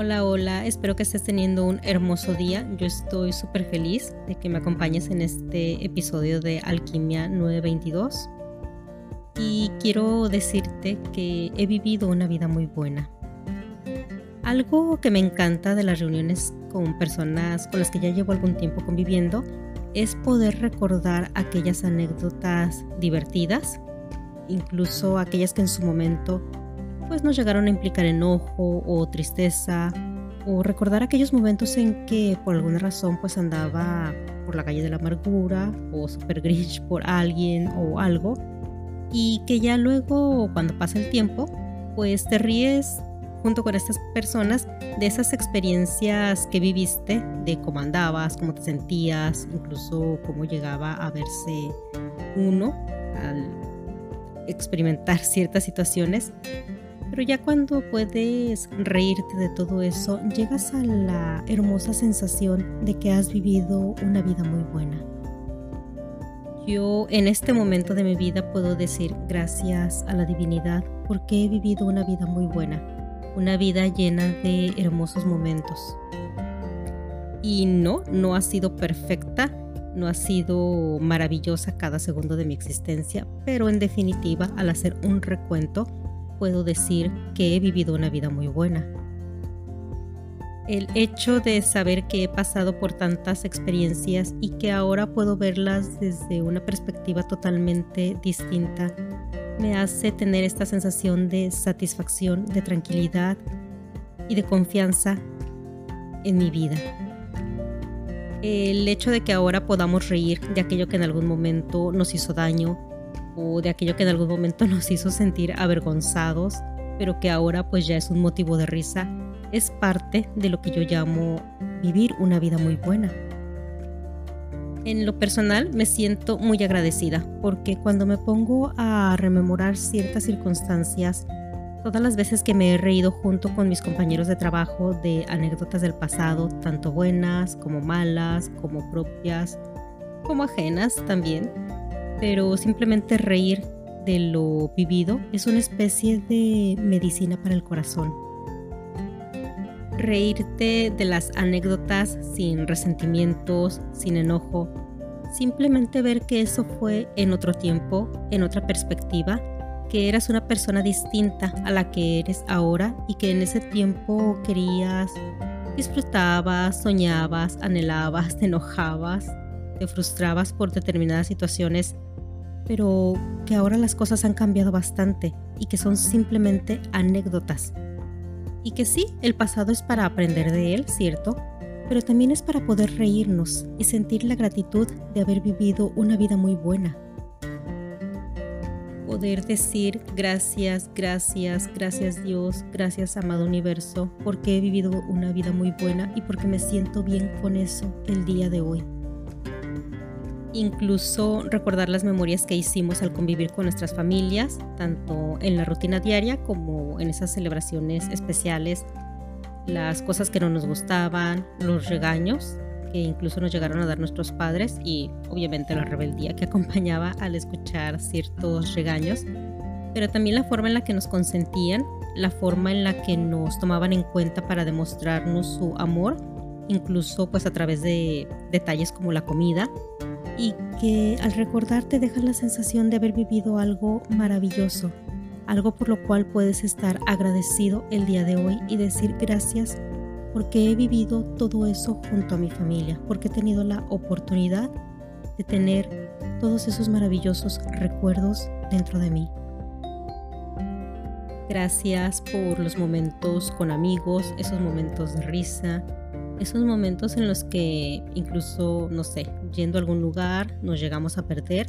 Hola, hola, espero que estés teniendo un hermoso día. Yo estoy súper feliz de que me acompañes en este episodio de Alquimia 922. Y quiero decirte que he vivido una vida muy buena. Algo que me encanta de las reuniones con personas con las que ya llevo algún tiempo conviviendo es poder recordar aquellas anécdotas divertidas, incluso aquellas que en su momento pues nos llegaron a implicar enojo o tristeza o recordar aquellos momentos en que por alguna razón pues andaba por la calle de la amargura o super grinch por alguien o algo y que ya luego cuando pasa el tiempo pues te ríes junto con estas personas de esas experiencias que viviste, de cómo andabas, cómo te sentías, incluso cómo llegaba a verse uno al experimentar ciertas situaciones pero ya cuando puedes reírte de todo eso, llegas a la hermosa sensación de que has vivido una vida muy buena. Yo en este momento de mi vida puedo decir gracias a la divinidad porque he vivido una vida muy buena, una vida llena de hermosos momentos. Y no, no ha sido perfecta, no ha sido maravillosa cada segundo de mi existencia, pero en definitiva al hacer un recuento puedo decir que he vivido una vida muy buena. El hecho de saber que he pasado por tantas experiencias y que ahora puedo verlas desde una perspectiva totalmente distinta me hace tener esta sensación de satisfacción, de tranquilidad y de confianza en mi vida. El hecho de que ahora podamos reír de aquello que en algún momento nos hizo daño, o de aquello que en algún momento nos hizo sentir avergonzados, pero que ahora pues ya es un motivo de risa, es parte de lo que yo llamo vivir una vida muy buena. En lo personal me siento muy agradecida porque cuando me pongo a rememorar ciertas circunstancias, todas las veces que me he reído junto con mis compañeros de trabajo de anécdotas del pasado, tanto buenas como malas, como propias, como ajenas también, pero simplemente reír de lo vivido es una especie de medicina para el corazón. Reírte de las anécdotas sin resentimientos, sin enojo, simplemente ver que eso fue en otro tiempo, en otra perspectiva, que eras una persona distinta a la que eres ahora y que en ese tiempo querías, disfrutabas, soñabas, anhelabas, te enojabas, te frustrabas por determinadas situaciones pero que ahora las cosas han cambiado bastante y que son simplemente anécdotas. Y que sí, el pasado es para aprender de él, cierto, pero también es para poder reírnos y sentir la gratitud de haber vivido una vida muy buena. Poder decir gracias, gracias, gracias Dios, gracias amado universo, porque he vivido una vida muy buena y porque me siento bien con eso el día de hoy incluso recordar las memorias que hicimos al convivir con nuestras familias, tanto en la rutina diaria como en esas celebraciones especiales, las cosas que no nos gustaban, los regaños que incluso nos llegaron a dar nuestros padres y obviamente la rebeldía que acompañaba al escuchar ciertos regaños, pero también la forma en la que nos consentían, la forma en la que nos tomaban en cuenta para demostrarnos su amor, incluso pues a través de detalles como la comida y que al recordar te deja la sensación de haber vivido algo maravilloso, algo por lo cual puedes estar agradecido el día de hoy y decir gracias porque he vivido todo eso junto a mi familia, porque he tenido la oportunidad de tener todos esos maravillosos recuerdos dentro de mí. Gracias por los momentos con amigos, esos momentos de risa, esos momentos en los que incluso, no sé, yendo a algún lugar nos llegamos a perder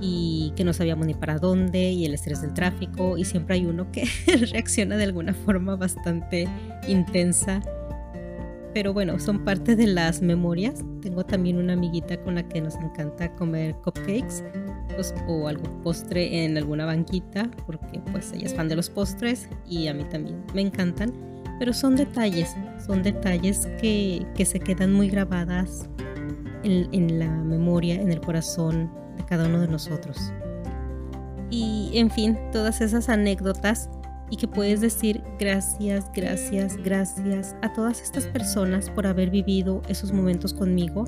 y que no sabíamos ni para dónde y el estrés del tráfico y siempre hay uno que reacciona de alguna forma bastante intensa. Pero bueno, son parte de las memorias. Tengo también una amiguita con la que nos encanta comer cupcakes pues, o algún postre en alguna banquita porque pues ella es fan de los postres y a mí también me encantan pero son detalles, son detalles que, se quedan muy grabadas en, en, la memoria, en el corazón de cada uno de nosotros. Y en fin, todas esas anécdotas y que puedes decir gracias, gracias, gracias a todas estas personas por haber vivido esos momentos conmigo,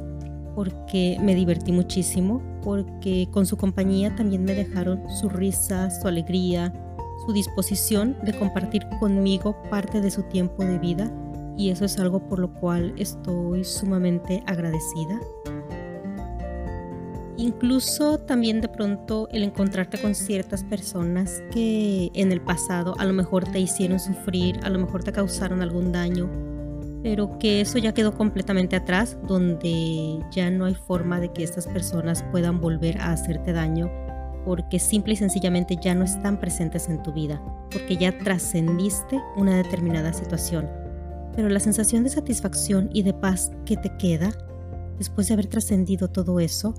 porque me divertí muchísimo, porque con su compañía también me dejaron su risa, su alegría, su disposición de compartir conmigo parte de su tiempo de vida y eso es algo por lo cual estoy sumamente agradecida. Incluso también de pronto el encontrarte con ciertas personas que en el pasado a lo mejor te hicieron sufrir, a lo mejor te causaron algún daño, pero que eso ya quedó completamente atrás, donde ya no hay forma de que estas personas puedan volver a hacerte daño, porque simple y sencillamente ya no están presentes en tu vida, porque ya trascendiste una determinada situación. Pero la sensación de satisfacción y de paz que te queda después de haber trascendido todo eso,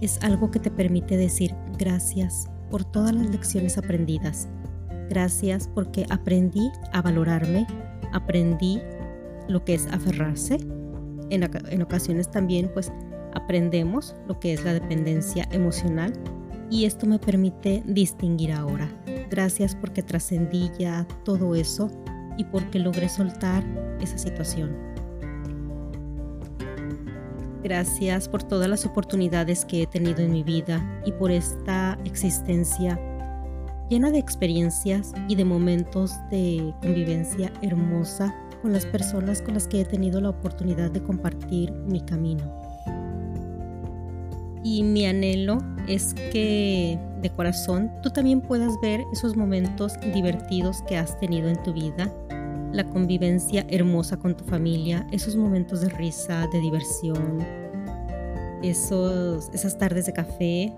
es algo que te permite decir gracias por todas las lecciones aprendidas. Gracias porque aprendí a valorarme, aprendí lo que es aferrarse. En, ocasiones también pues aprendemos lo que es la dependencia emocional y esto me permite distinguir ahora. Gracias porque trascendí ya todo eso y porque logré soltar esa situación. Gracias por todas las oportunidades que he tenido en mi vida y por esta existencia llena de experiencias y de momentos de convivencia hermosa con las personas con las que he tenido la oportunidad de compartir mi camino. Y mi anhelo es que de corazón tú también puedas ver esos momentos divertidos que has tenido en tu vida la convivencia hermosa con tu familia, esos momentos de risa, de diversión, esos, esas tardes de café,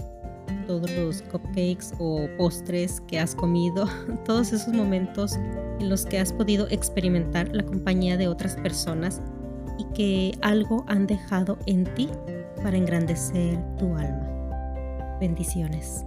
todos los cupcakes o postres que has comido, todos esos momentos en los que has podido experimentar la compañía de otras personas y que algo han dejado en ti para engrandecer tu alma. Bendiciones.